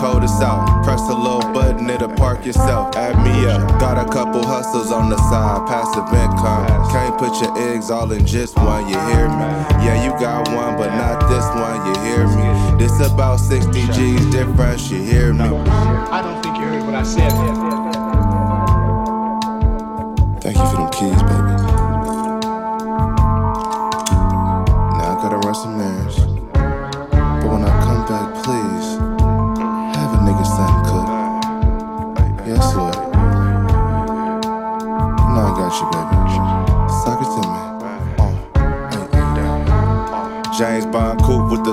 The coldest out. Press a little button, it'll park yourself. Add me up. Got a couple hustles on the side, passive income. Can't put your eggs all in just one, you hear me? Yeah, you got one, but not this one, you hear me? This about 60 G's difference, you hear me? I don't think you heard what I said.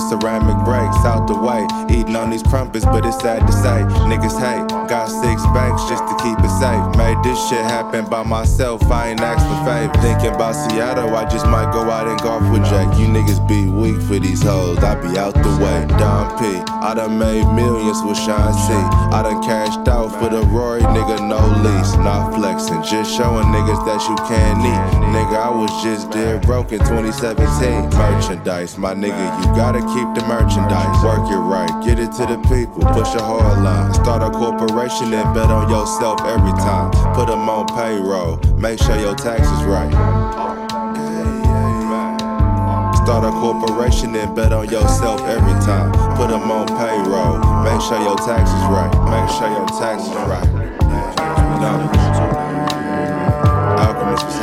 Ceramic brakes out the way. Eating on these crumpets, but it's sad to say. Niggas hate, got six banks just to keep it safe. Made this shit happen by myself, I ain't asked for favor. Thinking about Seattle, I just might go out and golf with Jack. You niggas be weak for these hoes, I be out the way. Don P, I done made millions with Sean C. I done cashed out for the Rory, nigga, no lease. Not flexing, just showing niggas that you can eat. Nigga, I was just dead broke in 2017. Merchandise, my nigga, you gotta keep the merchandise. Work it right, get it to the people, push a hard line. Start a corporation and bet on yourself every time. Put them on payroll, make sure your taxes right. Start a corporation and bet on yourself every time. Put them on payroll, make sure your taxes right. Make sure your taxes right. No. Alchemist was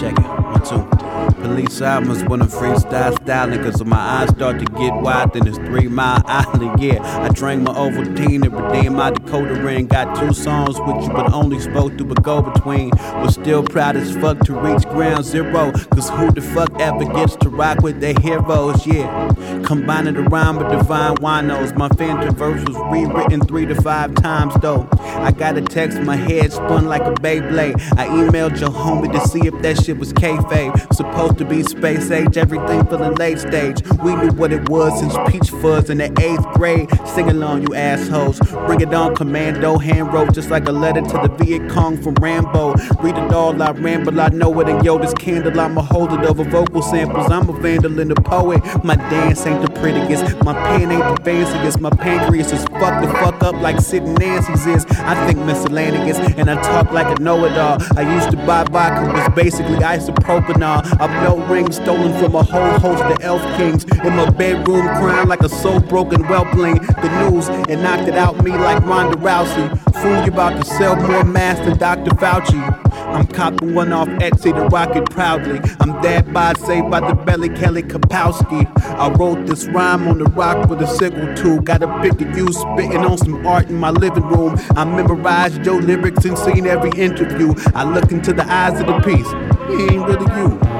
Check it. One, two. Police albums when I'm freestyle styling. Cause my eyes start to get wide, then it's Three Mile Island. Yeah, I drank my Ovaltine to redeem my decoder ring. Got two songs with you, but only spoke through a go between. Was still proud as fuck to reach ground zero. Cause who the fuck ever gets to rock with their heroes? Yeah, combining the rhyme with divine winos. My Phantom verse was rewritten three to five times though. I got a text, my head spun like a Beyblade. I emailed your homie to see if that shit was kayfabe. Supposed to be space age, everything feeling late stage. We knew what it was since Peach Fuzz in the eighth grade. Sing along, you assholes. Bring it on, commando. Hand wrote just like a letter to the Viet Cong from Rambo. Read it all, I ramble, I know it. And yo, this candle, I'm a holder of a vocal samples. I'm a vandal and a poet. My dance ain't the prettiest, my pen ain't the fanciest. My pancreas is fucked the fuck up like Sid Nancy's is. I think miscellaneous, and I talk like a know it all. I used to buy vodka, was basically isopropanol. I belt ring stolen from a whole host of elf kings. In my bedroom, crying like a soul broken whelpling. The news and knocked it out me like Ronda Rousey. Fool, you about to sell more masks than Dr. Fauci. I'm copping one off Etsy to rock it proudly. I'm dead by saved by the belly Kelly Kapowski. I wrote this rhyme on the rock with a sickle tool. Got a pic of you spitting on some art in my living room. I memorized your lyrics and seen every interview. I look into the eyes of the piece. He ain't really you.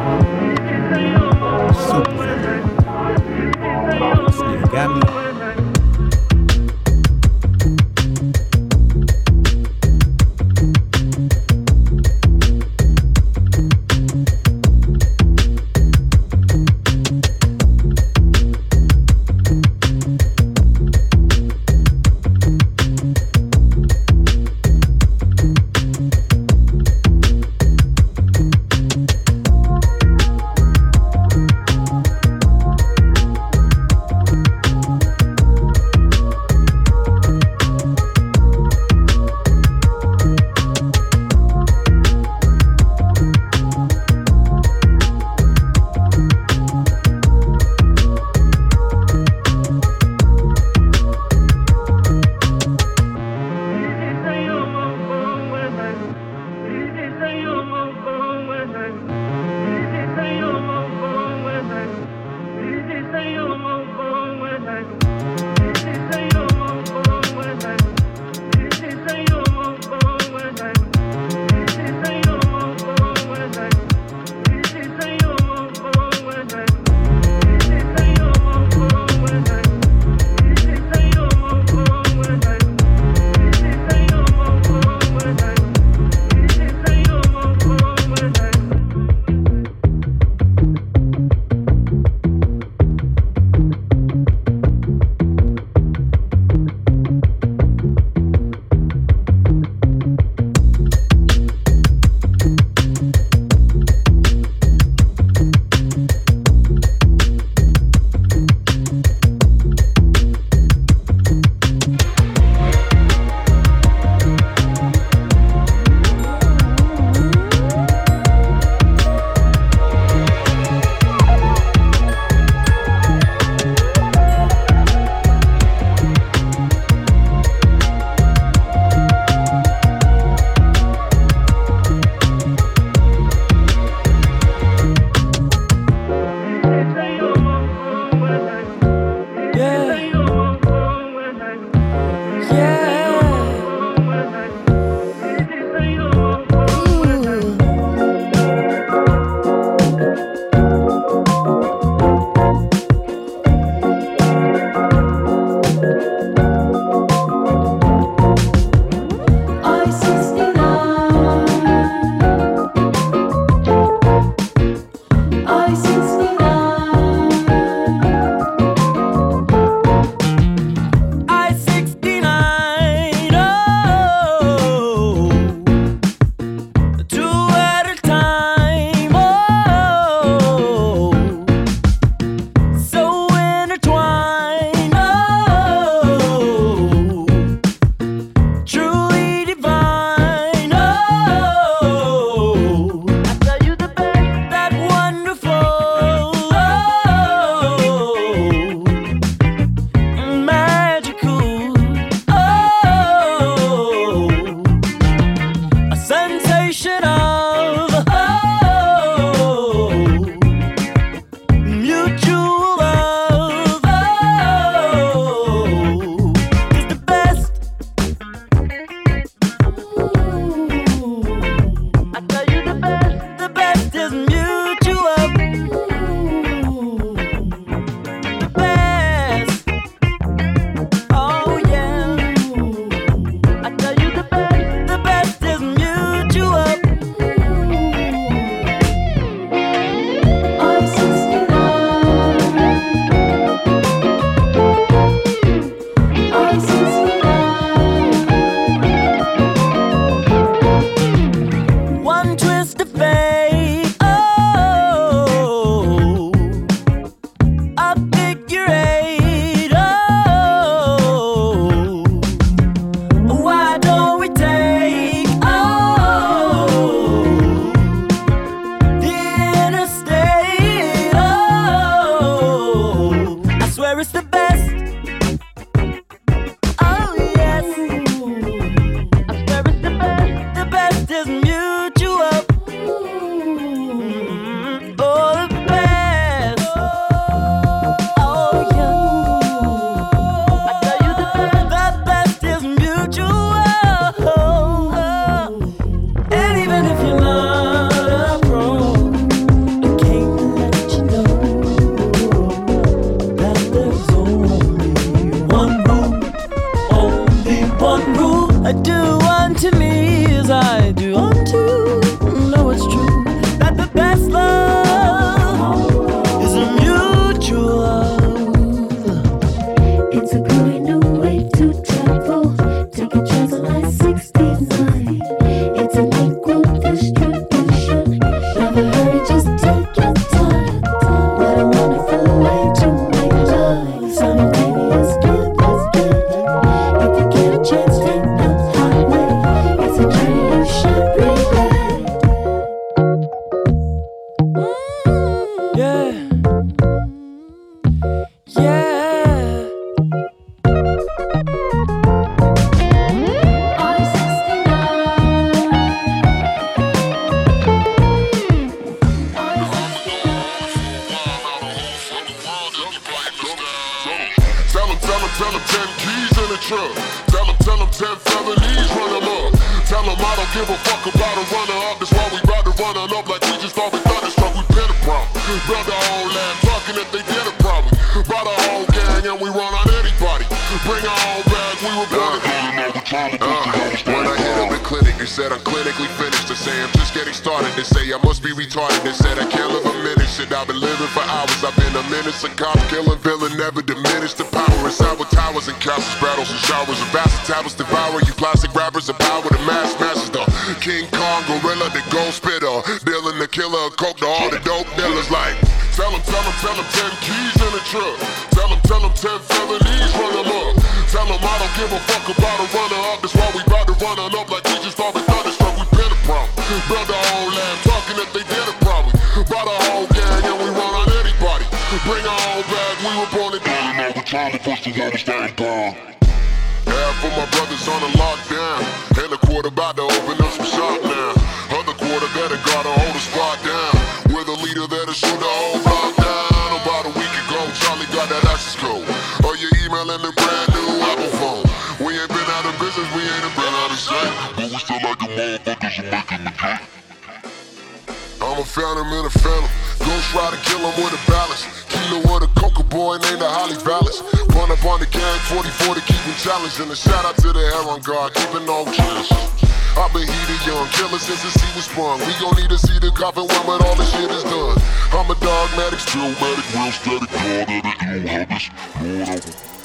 Got me. do unto me. gangsters out of Staten Half of my brothers on the lockdown, and a quarter about to open up some shop now. Other quarter gotta guard to hold the spot down. We're the leader that'll shoot the whole block down. About a week ago, Charlie got that access code. or your email and the brand new Apple phone. We ain't been out of business, we ain't been out of sight, but we still like the motherfuckers who making the cut. I'm a phantom in a phantom. Ghost to kill him with a balance. on the gang, 44 to keeping challenging. A shout out to the Heron Guard, keeping all kids. I've been heated young, killer since the sea was sprung. We gon' need to see the coffin when all this shit is done. I'm a dogmatic, still medic, real static, God of the ill habits, Lord of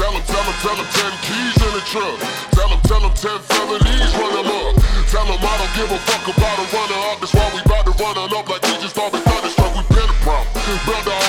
Tell him, tell him, tell him, ten keys in the truck. Tell him, tell him, ten felonies running up. Tell him I don't give a fuck about a runner up. That's why we bout to run up like we just always thunderstruck. We been a problem. Brother,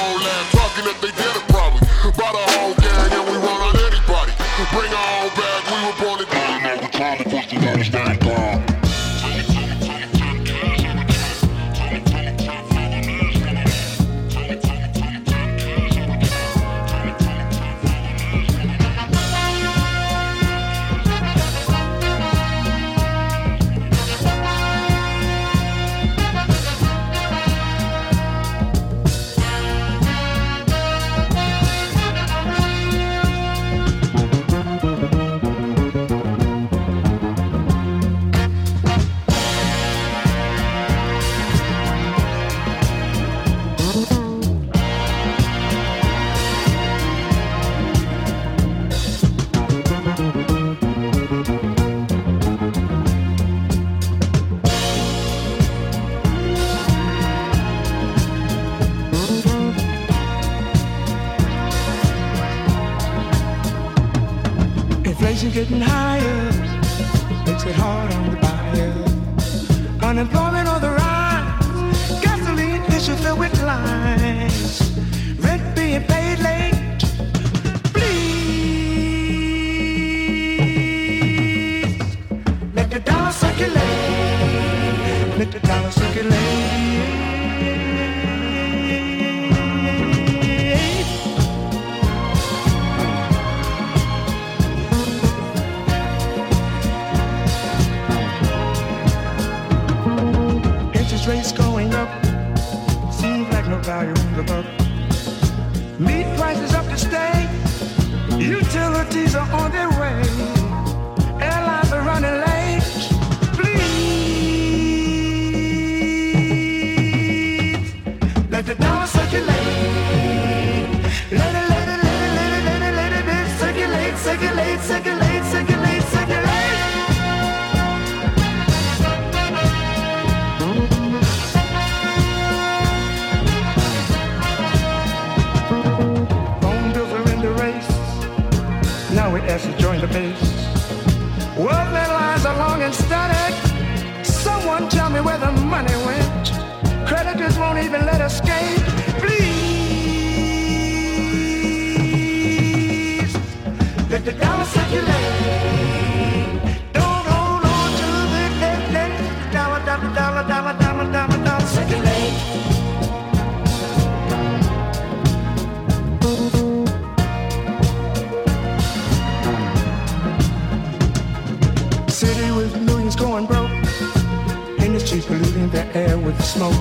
with the smoke.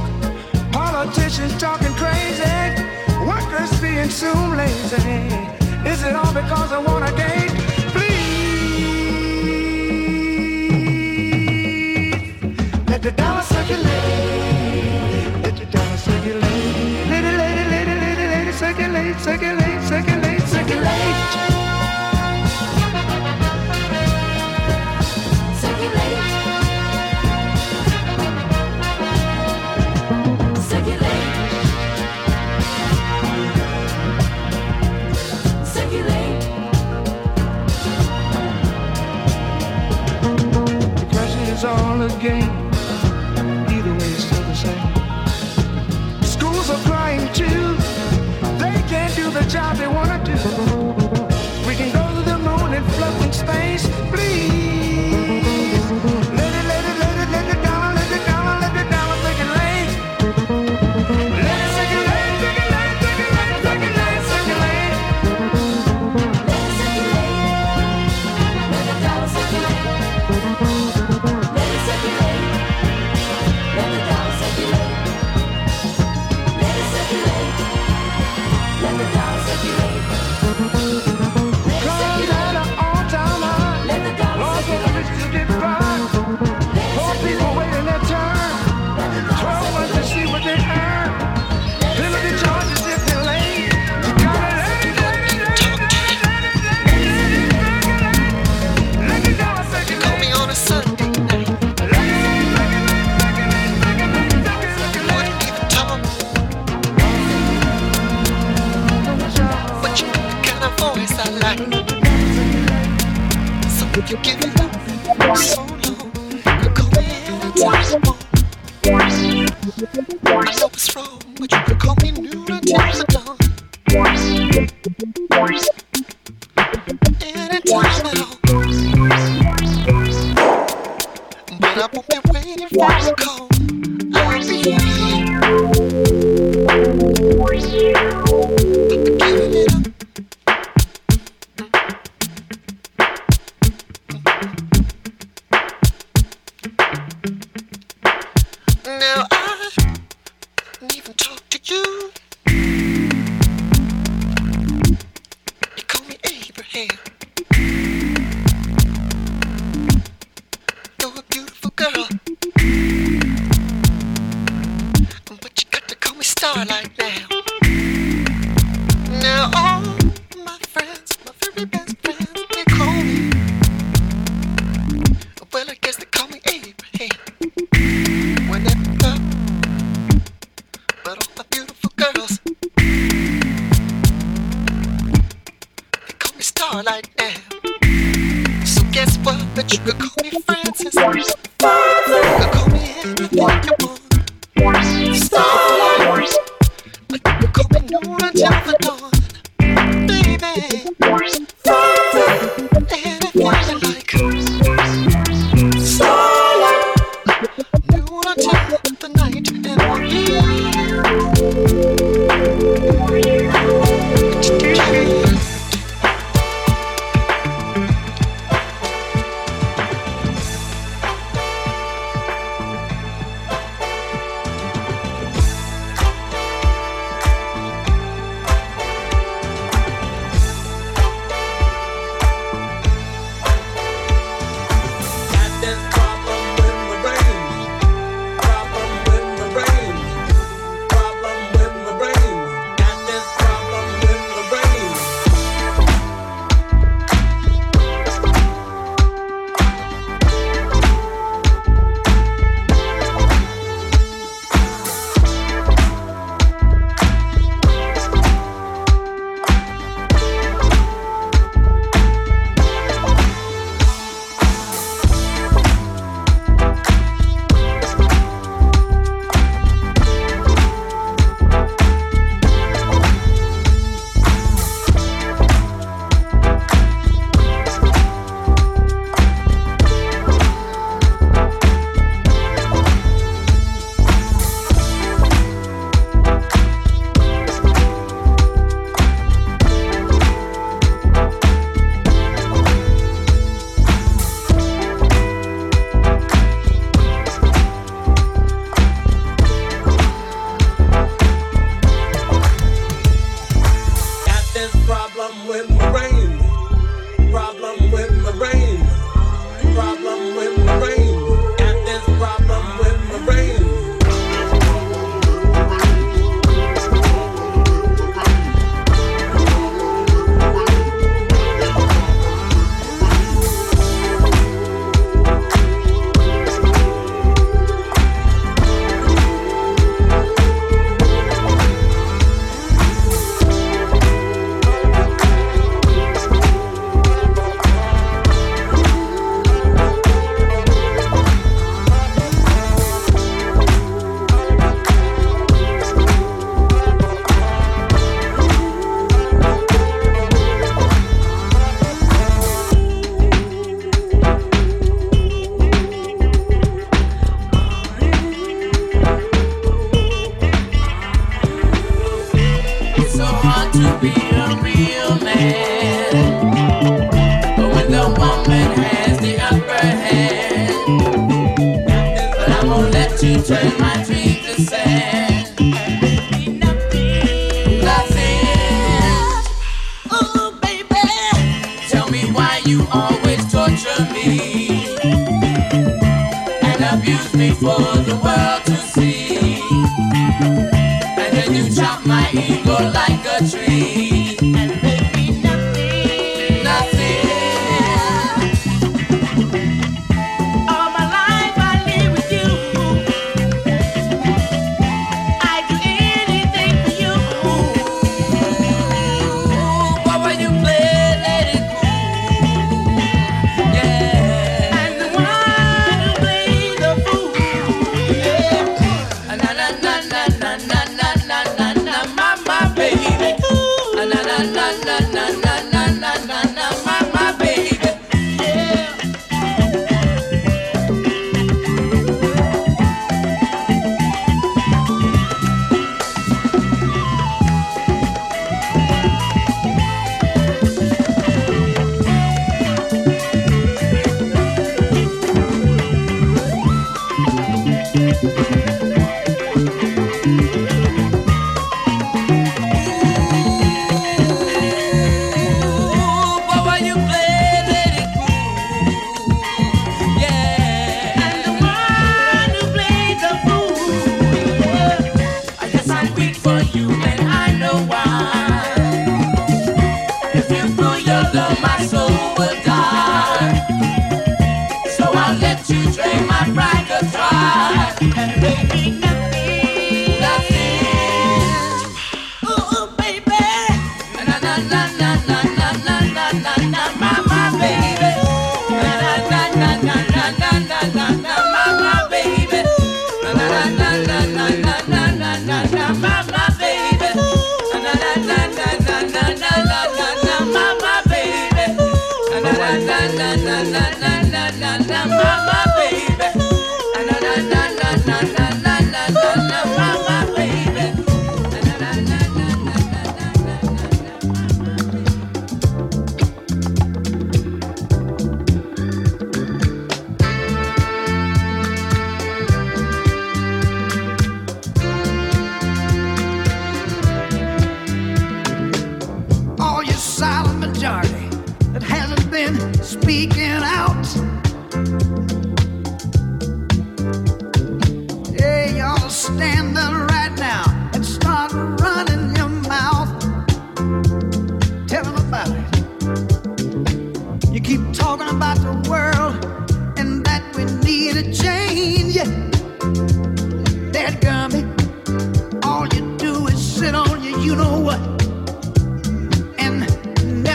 Politicians talking crazy, workers being too lazy. Is it all because I want a date? Please, let the dollar circulate. Let the dollar circulate. Lady, lady, lady, lady, lady, circulate, circulate. again. you can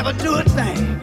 never do a thing.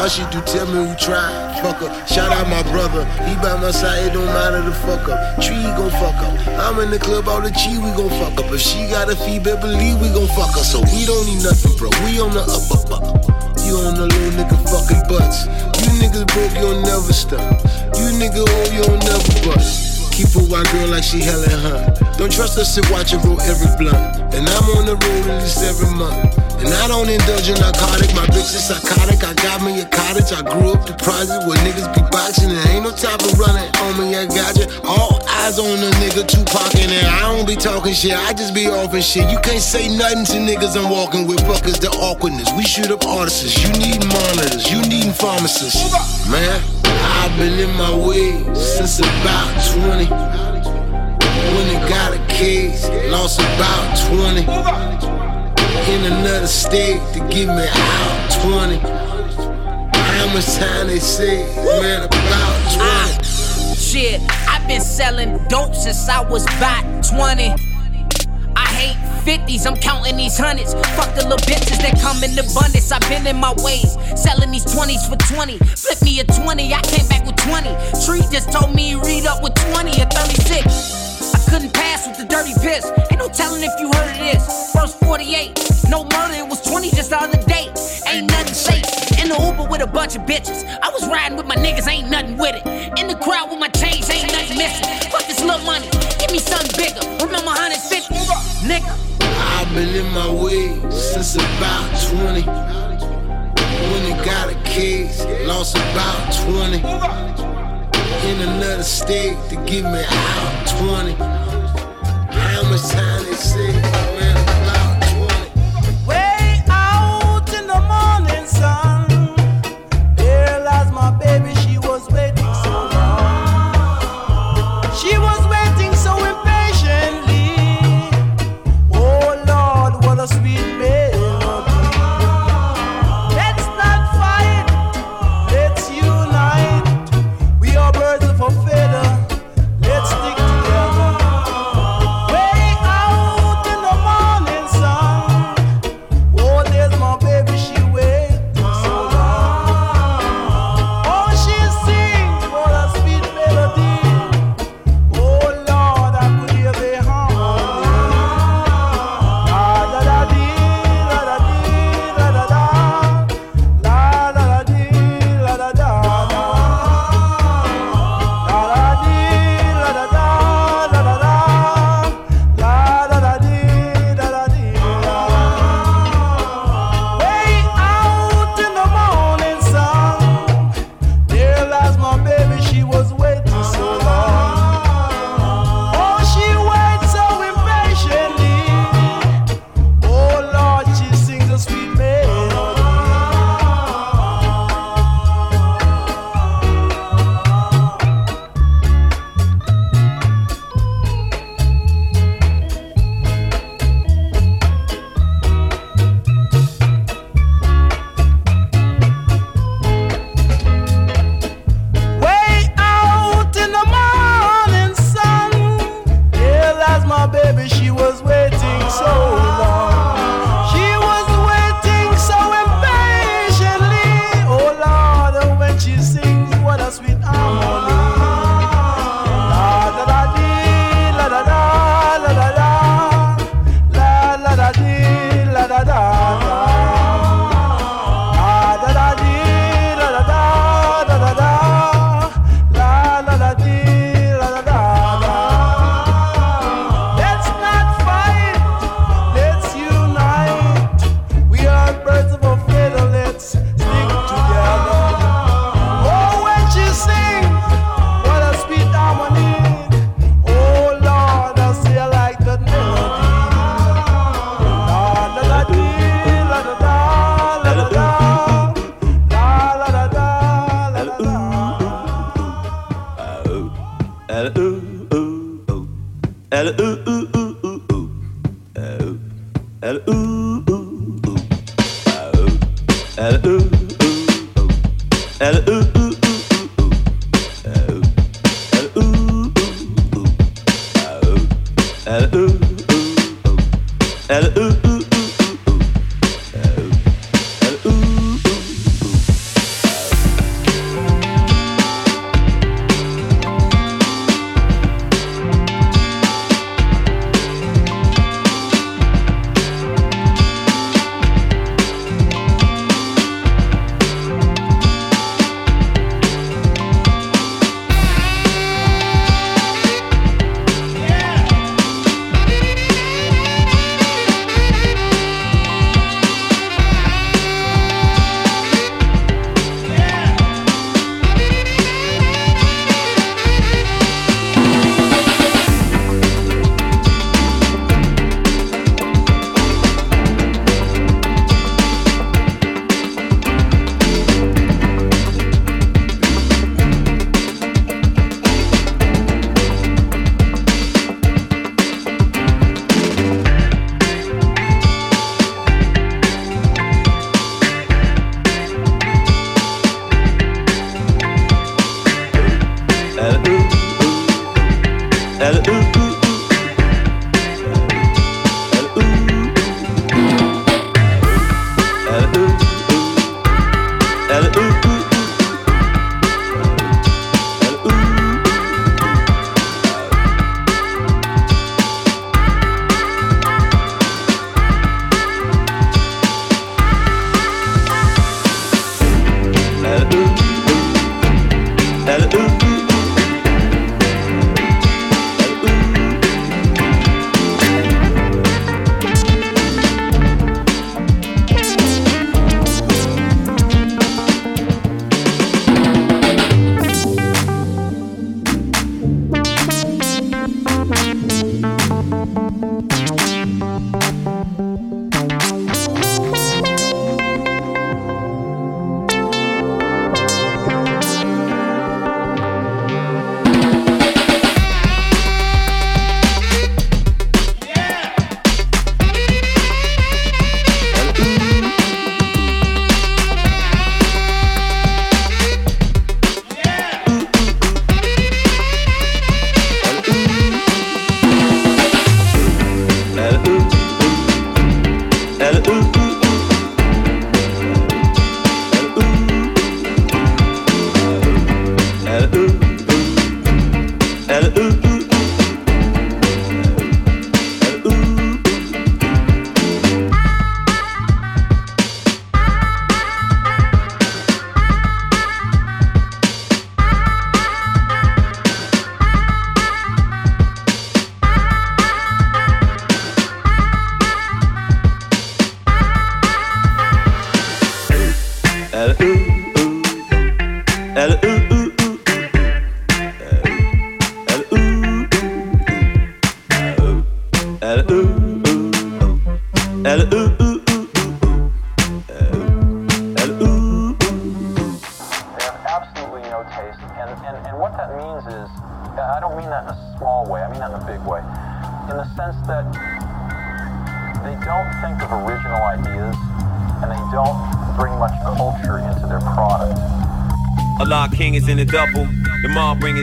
All she do tell me who tried. Fuck up. Shout out my brother. He by my side, it don't matter the fuck up. Tree gon' fuck up. I'm in the club, all the cheese, we gon' fuck up. If she got a fee, believe we gon' fuck her. So we don't need nothing, bro. We on the up, up, up. You on the little nigga fucking butts. You niggas broke, you'll never stop. You nigga old, you'll never bust. Keep a white girl like she Helen Hunt. Don't trust us to watch her roll every blunt. And I'm on the road at least every month. And I don't indulge in narcotic. My bitch is psychotic. I got me a cottage. I grew up the project where niggas be boxing. And ain't no time for running on me. I got you. All eyes on the nigga Tupac. And I don't be talking shit. I just be off and shit. You can't say nothing to niggas I'm walking with. Fuck is the awkwardness. We shoot up artists. You need monitors. You need pharmacists. Man, I've been in my way since about 20. When it got a case, lost about 20. In another state to give me out 20. How much time they say, man, about 20. Ah, shit, I've been selling dope since I was about 20. I hate 50s, I'm counting these hundreds. Fuck the little bitches that come in abundance. I've been in my ways, selling these 20s for 20. Flip me a 20, I came back with 20. Tree just told me read up with 20 or 36. Couldn't pass with the dirty piss. Ain't no telling if you heard of this. First 48, no murder, it was 20 just the other day. Ain't nothing safe. In the Uber with a bunch of bitches. I was riding with my niggas, ain't nothing with it. In the crowd with my chains, ain't nothing missing. Fuck this little money, give me something bigger. Remember 150, nigga. I've been in my way since about 20. When it got a case, lost about 20. In another state to give me out 20. How much time they say, man,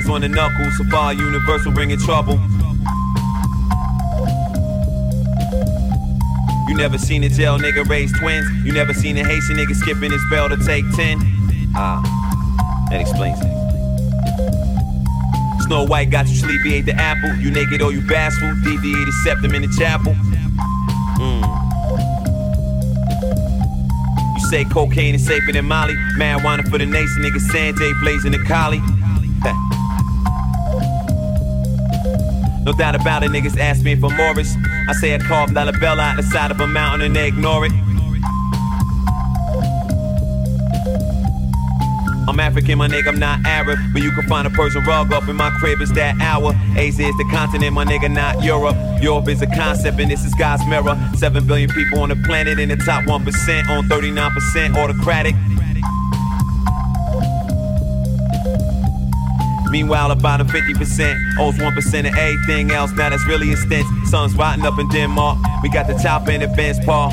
on the knuckles. Safari Universal bringing trouble. You never seen a jail nigga raise twins. You never seen a Haitian nigga skipping his bell to take 10. Ah, that explains it. Snow White got you sleepy, ate the apple. You naked or you bashful. Deviated septum in the chapel. Mm. You say cocaine is safer than Molly. Marijuana for the nation, nigga. Sanjay blazing the collie. Doubt about it, niggas ask me for Morris. I say I carved bell out the side of a mountain and they ignore it. I'm African, my nigga, I'm not Arab. But you can find a Persian rug up in my crib, it's that hour. Asia is the continent, my nigga, not Europe. Europe is a concept, and this is God's mirror. Seven billion people on the planet, in the top 1% on 39% autocratic. Meanwhile, about a 50% owes 1% of everything else. Now that's really a stint. Sun's rotting up in Denmark. We got the top end Ben's Paul.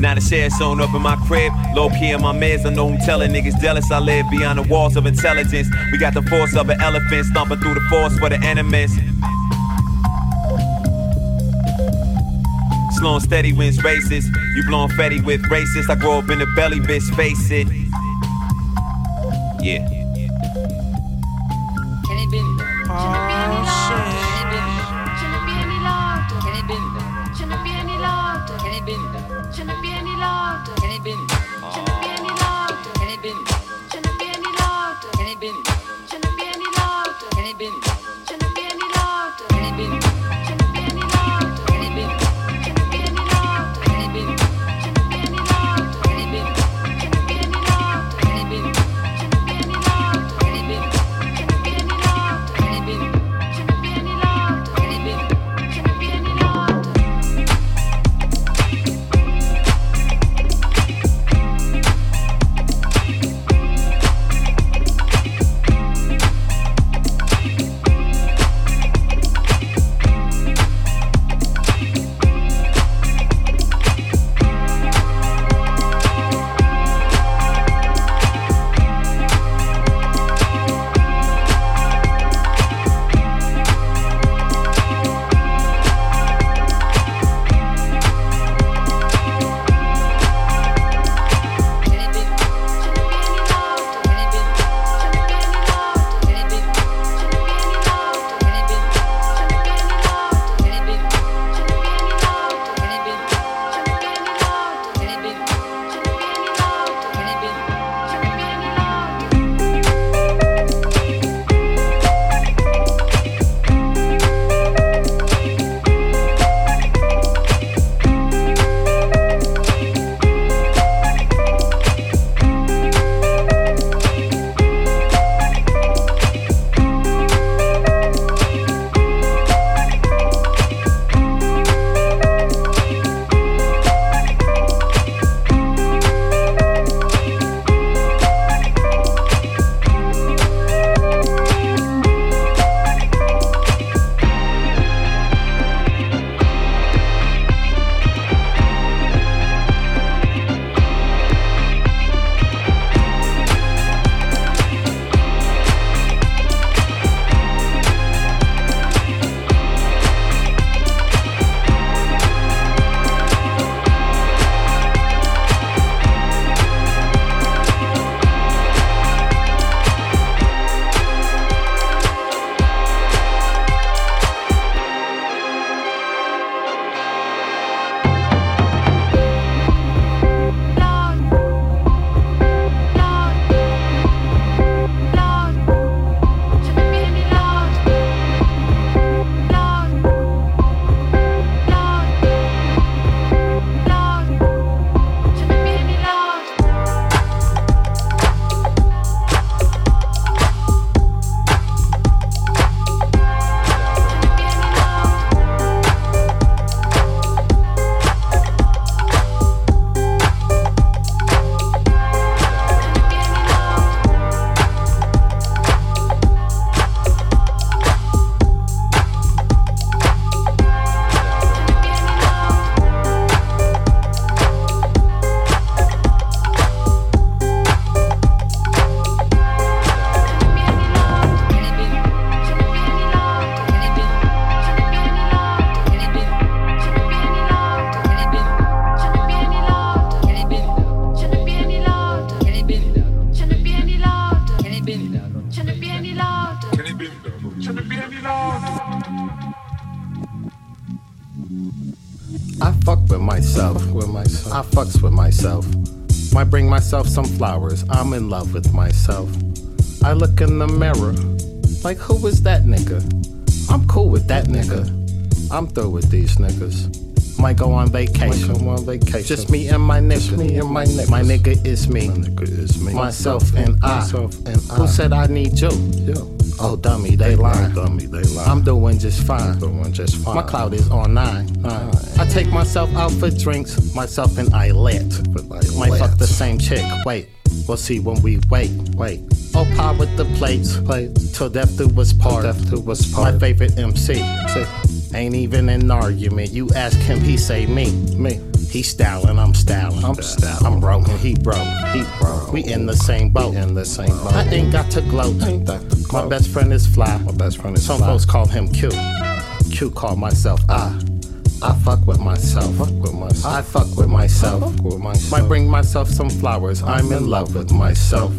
Now the share sewn up in my crib. Low key in my meds. I know I'm telling niggas jealous. I live beyond the walls of intelligence. We got the force of an elephant stomping through the force for the enemies. Slow steady wins races. You blowing fetty with racist. I grow up in the belly, bitch, face it. Yeah. Can it be any louder. Shouldn't be any louder. Shouldn't be any louder. I'm in love with myself. I look in the mirror. Like, who is that nigga? I'm cool with that nigga. I'm through with these niggas. Might go on vacation. Might go on vacation. Just me and my nigga. Me and my nigga. My nigga is me. My nigga is me. Myself and I. Myself and I. Who said I need you? You. Oh dummy, they lying. Dummy, they lying. I'm doing just fine. I'm Doing just fine. My cloud is on nine. nine. I take myself out for drinks. Myself and I lit. Might fuck the same chick. Wait. We'll see when we wait, wait. Oh, pie with the plates, plates. Till death do us part. Death do us part. My favorite MC. Ain't even an argument. You ask him, he say me, me. He styling, I'm styling. I'm styling. I'm broke he broke. He broke. We in the same boat. In the same boat. I ain't got to gloat. Ain't got to gloat. My best friend is fly. My best friend is Some fly. folks call him Q. Q call myself I. I fuck with myself. Fuck with myself. I fuck with myself. Fuck with myself. Might bring myself some flowers. I'm in love with myself.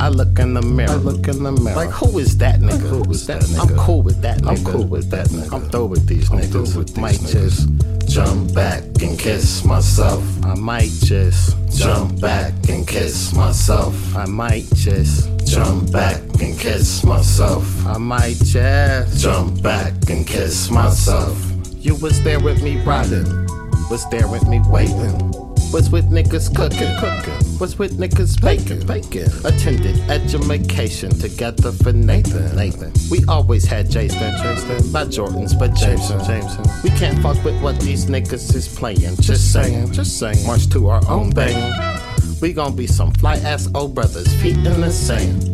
I look in the mirror. I look in the mirror. Like who is that nigga? Who is that nigga? I'm cool with that nigga. I'm cool with that nigga. I'm through with these niggas. With these might niggas. just jump back and kiss myself. I might just jump back and kiss myself. I might just jump back and kiss myself. I might just jump back and kiss myself. You was there with me riding, was there with me waiting. Was with niggas cooking, cooking. Was with niggas baking, baking. Attended education together for Nathan, Nathan. We always had Jason, Jason. Not Jordans, but Jameson, Jameson. We can't fuck with what these niggas is playing. Just saying, just saying. March to our own bang. We gon' be some fly ass old brothers, feet in the sand.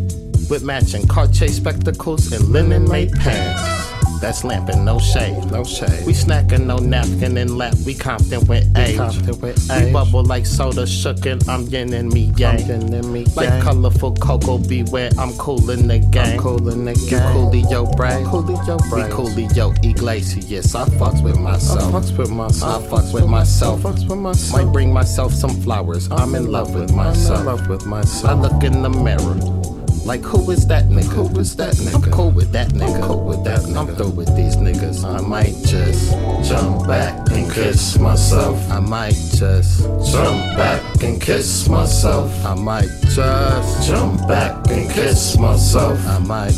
With matching Cartier spectacles and linen made pants. That's lamping, no shade. No shade. We snacking, no napkin in lap. We Compton with age. Compton with age. We bubble like soda shookin'. I'm yin and me yang. Yin and me like colorful cocoa. Beware, I'm cool in the gang. I'm cool in the gang. You Coolio Bray. Coolio Bray. We Coolio Iglesias. I fucks with myself. I fucks with myself. I fucks with myself. I fucks with myself. Might bring myself some flowers. I'm in love with myself. I'm in love with myself. I look in the mirror. Like who is that nigga? Who is that nigga? I'm cool with that nigga. I'm cool with that nigga. I'm through with these niggas. I might just jump back and kiss myself. I might just jump back and kiss myself. I might just jump back and kiss myself. I might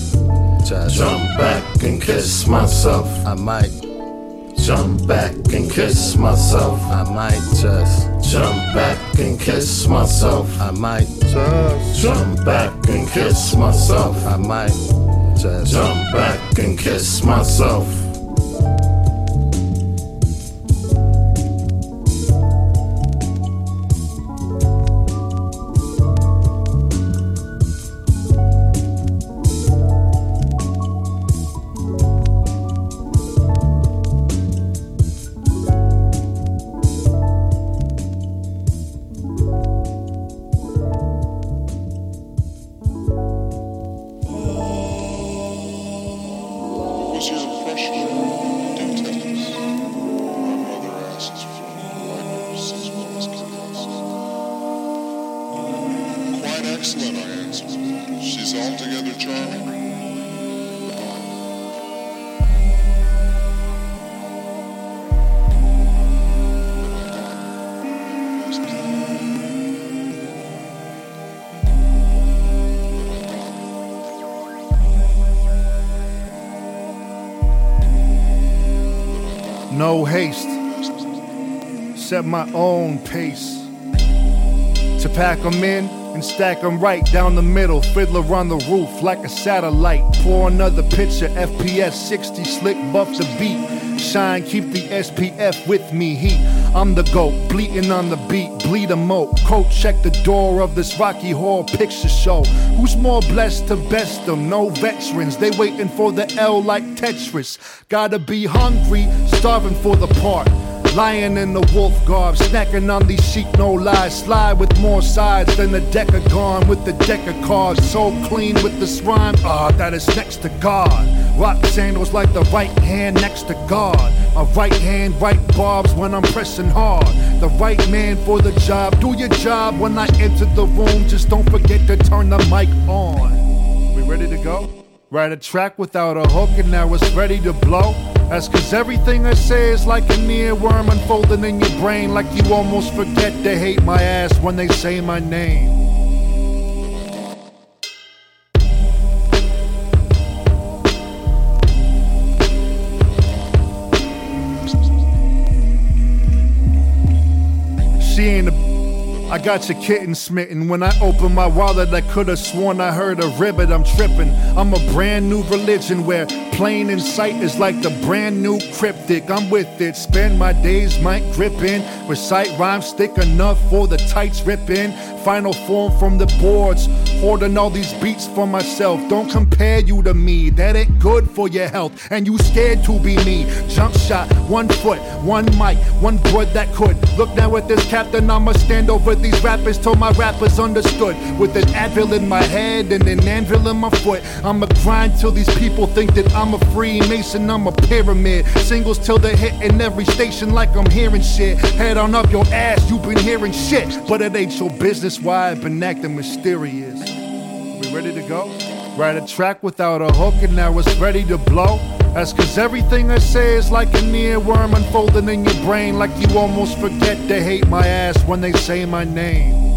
just jump back and kiss myself. I might jump back and kiss myself. I might just jump back and kiss myself. I might just jump back kiss myself. I might just jump back and kiss myself. My own pace. To pack 'em in and stack 'em right down the middle. Fiddler on the roof like a satellite. Pour another picture, FPS 60, slick buff the beat. Shine, keep the SPF with me. Heat, I'm the goat, bleating on the beat, bleed a moat. Coat, check the door of this Rocky Horror Picture Show. Who's more blessed to best them? No veterans, they waiting for the L like Tetris. Gotta be hungry, starving for the part. Lion in the wolf garb, snacking on these sheep, no lies. Slide with more sides than the decagon with the deck of cards. So clean with this rhyme, ah, that is next to God. Rock sandals like the right hand next to God. My right hand, right barbs when I'm pressing hard. The right man for the job. Do your job when I enter the room. Just don't forget to turn the mic on. We ready to go? Write a track without a hook and now it's ready to blow. That's cause everything I say is like an earworm unfolding in your brain, like you almost forget to hate my ass when they say my name. She ain't a I got your kitten smitten. When I opened my wallet, I could have sworn I heard a ribbit. I'm tripping. I'm a brand new religion where plain in sight is like the brand new cryptic. I'm with it. Spend my days, might grip in. Recite rhymes thick enough for the tights rip in. Final form from the boards. Hoarding all these beats for myself. Don't compare you to me. That ain't good for your health. And you scared to be me. Jump shot, one foot, one mic, one board that could. Look now at this captain. I'ma stand over these rappers till my rappers understood. With an Advil in my head and an anvil in my foot. I'ma grind till these people think that I'm a Freemason. I'm a pyramid. Singles till they're hitting every station like I'm hearing shit. Head on up your ass, you've been hearing shit. But it ain't your business why I've been acting mysterious. We ready to go? Write a track without a hook and now it's ready to blow. That's cause everything I say is like an earworm unfolding in your brain, like you almost forget to hate my ass when they say my name.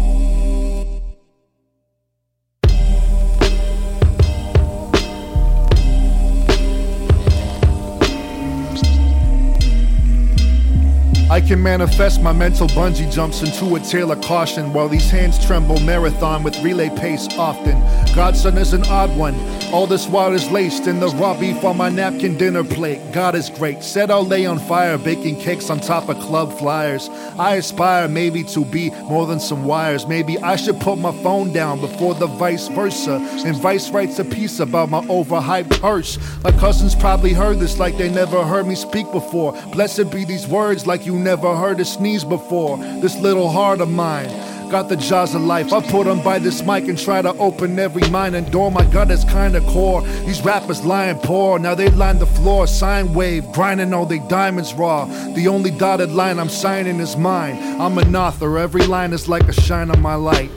I can manifest my mental bungee jumps into a tale of caution while these hands tremble marathon with relay pace often. Godson is an odd one. All this while is laced in the raw beef on my napkin dinner plate. God is great. Said I'll lay on fire, baking cakes on top of club flyers. I aspire maybe to be more than some wires. Maybe I should put my phone down before the vice versa. And Vice writes a piece about my overhyped purse. My cousins probably heard this like they never heard me speak before. Blessed be these words like you never heard a sneeze before. This little heart of mine. Got the jaws of life. I put put 'em by this mic and try to open every mind and door. My gut is kinda core. These rappers lying poor. Now they line the floor, sine wave, grinding all they diamonds raw. The only dotted line I'm signing is mine. I'm an author. Every line is like a shine on my light.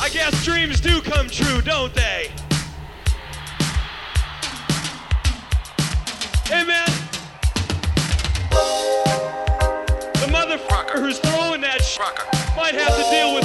I guess dreams do come true, don't they? Hey man. Might have to deal with